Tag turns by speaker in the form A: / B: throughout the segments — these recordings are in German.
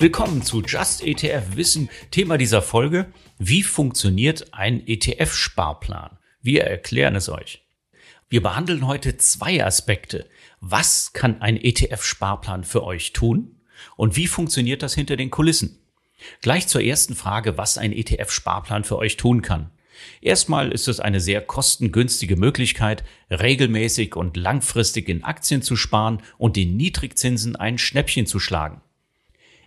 A: Willkommen zu Just ETF Wissen. Thema dieser Folge, wie funktioniert ein ETF-Sparplan? Wir erklären es euch. Wir behandeln heute zwei Aspekte. Was kann ein ETF-Sparplan für euch tun? Und wie funktioniert das hinter den Kulissen? Gleich zur ersten Frage, was ein ETF-Sparplan für euch tun kann. Erstmal ist es eine sehr kostengünstige Möglichkeit, regelmäßig und langfristig in Aktien zu sparen und den Niedrigzinsen ein Schnäppchen zu schlagen.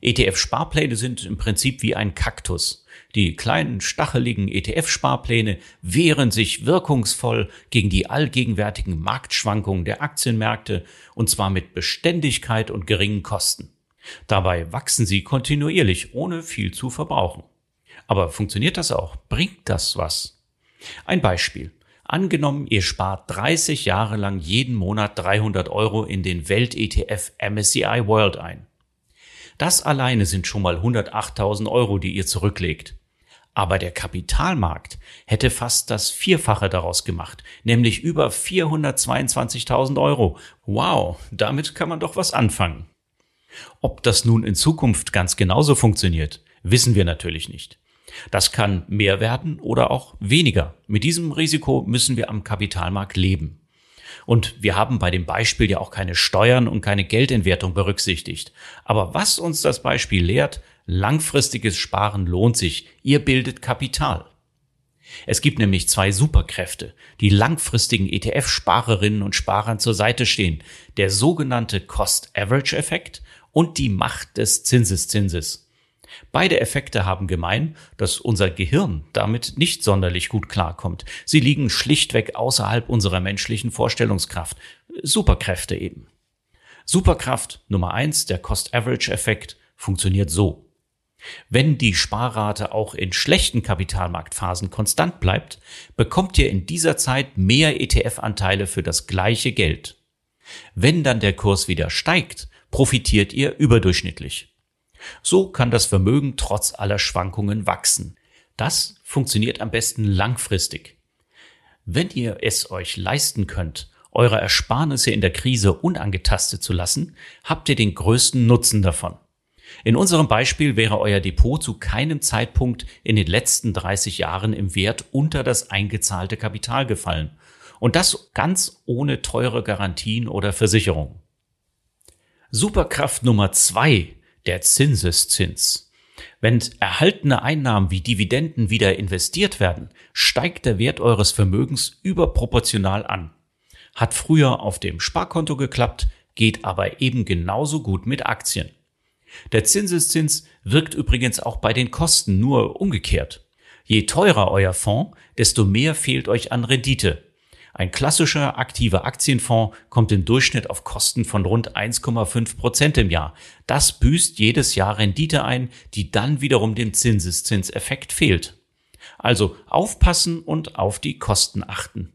A: ETF-Sparpläne sind im Prinzip wie ein Kaktus. Die kleinen stacheligen ETF-Sparpläne wehren sich wirkungsvoll gegen die allgegenwärtigen Marktschwankungen der Aktienmärkte und zwar mit Beständigkeit und geringen Kosten. Dabei wachsen sie kontinuierlich, ohne viel zu verbrauchen. Aber funktioniert das auch? Bringt das was? Ein Beispiel. Angenommen, ihr spart 30 Jahre lang jeden Monat 300 Euro in den Welt-ETF MSCI World ein. Das alleine sind schon mal 108.000 Euro, die ihr zurücklegt. Aber der Kapitalmarkt hätte fast das Vierfache daraus gemacht, nämlich über 422.000 Euro. Wow, damit kann man doch was anfangen. Ob das nun in Zukunft ganz genauso funktioniert, wissen wir natürlich nicht. Das kann mehr werden oder auch weniger. Mit diesem Risiko müssen wir am Kapitalmarkt leben. Und wir haben bei dem Beispiel ja auch keine Steuern und keine Geldentwertung berücksichtigt. Aber was uns das Beispiel lehrt, langfristiges Sparen lohnt sich. Ihr bildet Kapital. Es gibt nämlich zwei Superkräfte, die langfristigen ETF-Sparerinnen und Sparern zur Seite stehen. Der sogenannte Cost-Average-Effekt und die Macht des Zinseszinses. Beide Effekte haben gemein, dass unser Gehirn damit nicht sonderlich gut klarkommt. Sie liegen schlichtweg außerhalb unserer menschlichen Vorstellungskraft. Superkräfte eben. Superkraft Nummer eins, der Cost-Average-Effekt, funktioniert so. Wenn die Sparrate auch in schlechten Kapitalmarktphasen konstant bleibt, bekommt ihr in dieser Zeit mehr ETF-Anteile für das gleiche Geld. Wenn dann der Kurs wieder steigt, profitiert ihr überdurchschnittlich. So kann das Vermögen trotz aller Schwankungen wachsen. Das funktioniert am besten langfristig. Wenn ihr es euch leisten könnt, eure Ersparnisse in der Krise unangetastet zu lassen, habt ihr den größten Nutzen davon. In unserem Beispiel wäre euer Depot zu keinem Zeitpunkt in den letzten 30 Jahren im Wert unter das eingezahlte Kapital gefallen. Und das ganz ohne teure Garantien oder Versicherungen. Superkraft Nummer zwei der Zinseszins. Wenn erhaltene Einnahmen wie Dividenden wieder investiert werden, steigt der Wert eures Vermögens überproportional an. Hat früher auf dem Sparkonto geklappt, geht aber eben genauso gut mit Aktien. Der Zinseszins wirkt übrigens auch bei den Kosten nur umgekehrt. Je teurer euer Fonds, desto mehr fehlt euch an Rendite. Ein klassischer aktiver Aktienfonds kommt im Durchschnitt auf Kosten von rund 1,5 Prozent im Jahr. Das büßt jedes Jahr Rendite ein, die dann wiederum dem Zinseszinseffekt fehlt. Also aufpassen und auf die Kosten achten.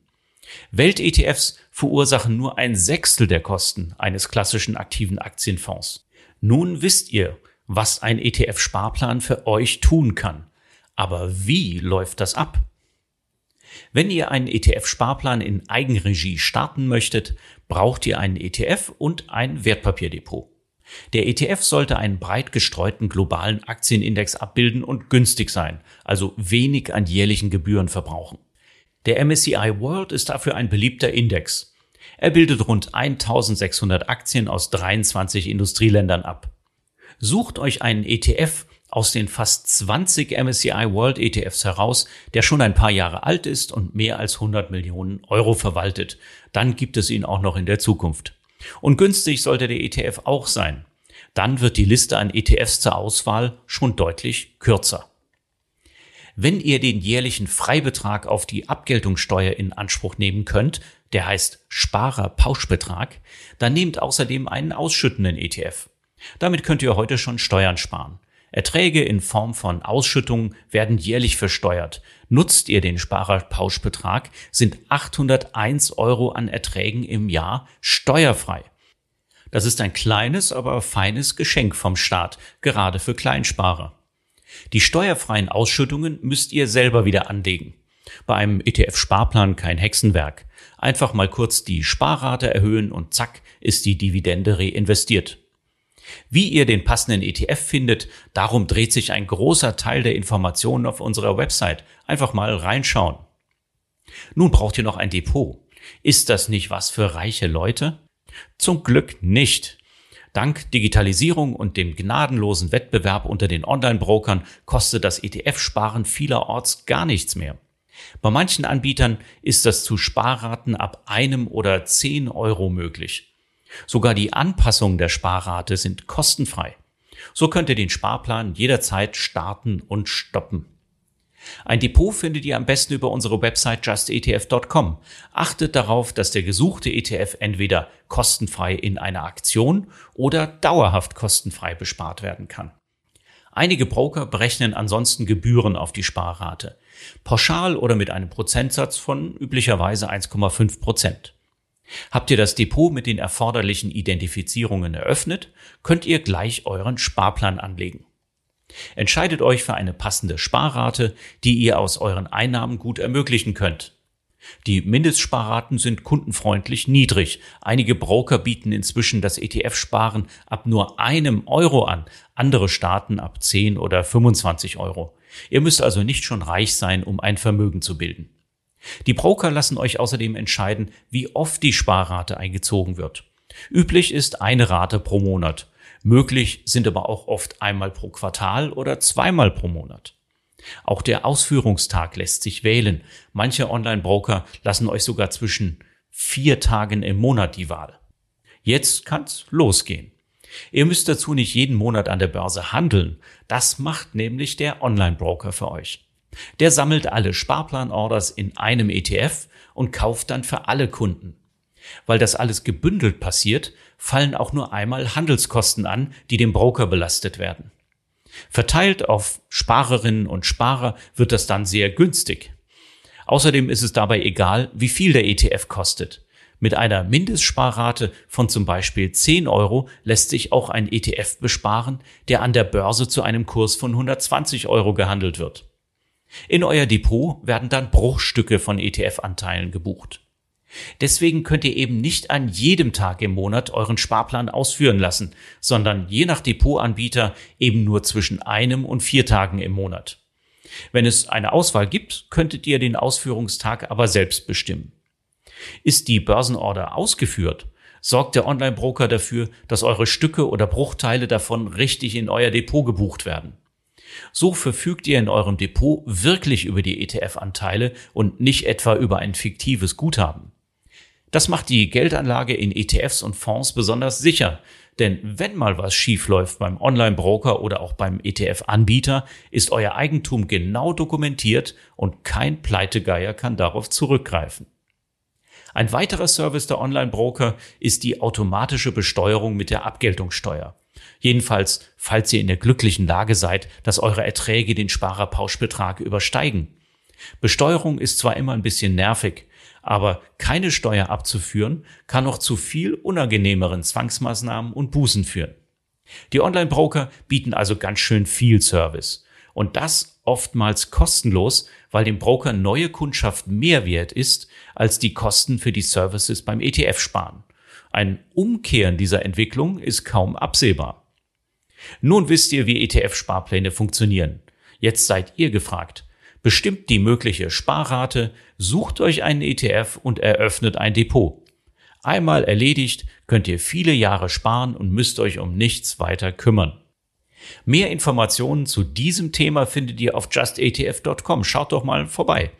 A: Welt-ETFs verursachen nur ein Sechstel der Kosten eines klassischen aktiven Aktienfonds. Nun wisst ihr, was ein ETF-Sparplan für euch tun kann. Aber wie läuft das ab? Wenn ihr einen ETF-Sparplan in Eigenregie starten möchtet, braucht ihr einen ETF und ein Wertpapierdepot. Der ETF sollte einen breit gestreuten globalen Aktienindex abbilden und günstig sein, also wenig an jährlichen Gebühren verbrauchen. Der MSCI World ist dafür ein beliebter Index. Er bildet rund 1600 Aktien aus 23 Industrieländern ab. Sucht euch einen ETF aus den fast 20 MSCI World ETFs heraus, der schon ein paar Jahre alt ist und mehr als 100 Millionen Euro verwaltet. Dann gibt es ihn auch noch in der Zukunft. Und günstig sollte der ETF auch sein. Dann wird die Liste an ETFs zur Auswahl schon deutlich kürzer. Wenn ihr den jährlichen Freibetrag auf die Abgeltungssteuer in Anspruch nehmen könnt, der heißt Sparerpauschbetrag, dann nehmt außerdem einen ausschüttenden ETF. Damit könnt ihr heute schon Steuern sparen. Erträge in Form von Ausschüttungen werden jährlich versteuert. Nutzt ihr den Sparerpauschbetrag, sind 801 Euro an Erträgen im Jahr steuerfrei. Das ist ein kleines, aber feines Geschenk vom Staat, gerade für Kleinsparer. Die steuerfreien Ausschüttungen müsst ihr selber wieder anlegen. Bei einem ETF-Sparplan kein Hexenwerk. Einfach mal kurz die Sparrate erhöhen und zack ist die Dividende reinvestiert. Wie ihr den passenden ETF findet, darum dreht sich ein großer Teil der Informationen auf unserer Website. Einfach mal reinschauen. Nun braucht ihr noch ein Depot. Ist das nicht was für reiche Leute? Zum Glück nicht. Dank Digitalisierung und dem gnadenlosen Wettbewerb unter den Online-Brokern kostet das ETF-Sparen vielerorts gar nichts mehr. Bei manchen Anbietern ist das zu Sparraten ab einem oder zehn Euro möglich. Sogar die Anpassungen der Sparrate sind kostenfrei. So könnt ihr den Sparplan jederzeit starten und stoppen. Ein Depot findet ihr am besten über unsere Website justetf.com. Achtet darauf, dass der gesuchte ETF entweder kostenfrei in einer Aktion oder dauerhaft kostenfrei bespart werden kann. Einige Broker berechnen ansonsten Gebühren auf die Sparrate. Pauschal oder mit einem Prozentsatz von üblicherweise 1,5 Prozent. Habt ihr das Depot mit den erforderlichen Identifizierungen eröffnet, könnt ihr gleich euren Sparplan anlegen. Entscheidet euch für eine passende Sparrate, die ihr aus euren Einnahmen gut ermöglichen könnt. Die Mindestsparraten sind kundenfreundlich niedrig. Einige Broker bieten inzwischen das ETF-Sparen ab nur einem Euro an, andere starten ab 10 oder 25 Euro. Ihr müsst also nicht schon reich sein, um ein Vermögen zu bilden. Die Broker lassen euch außerdem entscheiden, wie oft die Sparrate eingezogen wird. Üblich ist eine Rate pro Monat. Möglich sind aber auch oft einmal pro Quartal oder zweimal pro Monat. Auch der Ausführungstag lässt sich wählen. Manche Online-Broker lassen euch sogar zwischen vier Tagen im Monat die Wahl. Jetzt kann's losgehen. Ihr müsst dazu nicht jeden Monat an der Börse handeln. Das macht nämlich der Online-Broker für euch. Der sammelt alle Sparplanorders in einem ETF und kauft dann für alle Kunden. Weil das alles gebündelt passiert, fallen auch nur einmal Handelskosten an, die dem Broker belastet werden. Verteilt auf Sparerinnen und Sparer wird das dann sehr günstig. Außerdem ist es dabei egal, wie viel der ETF kostet. Mit einer Mindestsparrate von zum Beispiel 10 Euro lässt sich auch ein ETF besparen, der an der Börse zu einem Kurs von 120 Euro gehandelt wird. In euer Depot werden dann Bruchstücke von ETF-Anteilen gebucht. Deswegen könnt ihr eben nicht an jedem Tag im Monat euren Sparplan ausführen lassen, sondern je nach Depotanbieter eben nur zwischen einem und vier Tagen im Monat. Wenn es eine Auswahl gibt, könntet ihr den Ausführungstag aber selbst bestimmen. Ist die Börsenorder ausgeführt, sorgt der Online-Broker dafür, dass eure Stücke oder Bruchteile davon richtig in euer Depot gebucht werden. So verfügt ihr in eurem Depot wirklich über die ETF-Anteile und nicht etwa über ein fiktives Guthaben. Das macht die Geldanlage in ETFs und Fonds besonders sicher, denn wenn mal was schief läuft beim Online-Broker oder auch beim ETF-Anbieter, ist euer Eigentum genau dokumentiert und kein Pleitegeier kann darauf zurückgreifen. Ein weiterer Service der Online-Broker ist die automatische Besteuerung mit der Abgeltungssteuer. Jedenfalls, falls ihr in der glücklichen Lage seid, dass eure Erträge den Sparerpauschbetrag übersteigen. Besteuerung ist zwar immer ein bisschen nervig, aber keine Steuer abzuführen kann noch zu viel unangenehmeren Zwangsmaßnahmen und Bußen führen. Die Online-Broker bieten also ganz schön viel Service. Und das oftmals kostenlos, weil dem Broker neue Kundschaft mehr wert ist als die Kosten für die Services beim ETF sparen. Ein Umkehren dieser Entwicklung ist kaum absehbar. Nun wisst ihr, wie ETF-Sparpläne funktionieren. Jetzt seid ihr gefragt. Bestimmt die mögliche Sparrate, sucht euch einen ETF und eröffnet ein Depot. Einmal erledigt, könnt ihr viele Jahre sparen und müsst euch um nichts weiter kümmern. Mehr Informationen zu diesem Thema findet ihr auf justetf.com. Schaut doch mal vorbei.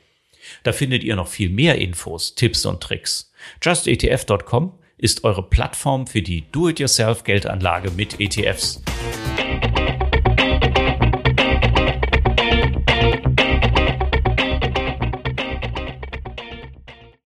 A: Da findet ihr noch viel mehr Infos, Tipps und Tricks. justetf.com ist eure Plattform für die Do-it-yourself Geldanlage mit ETFs.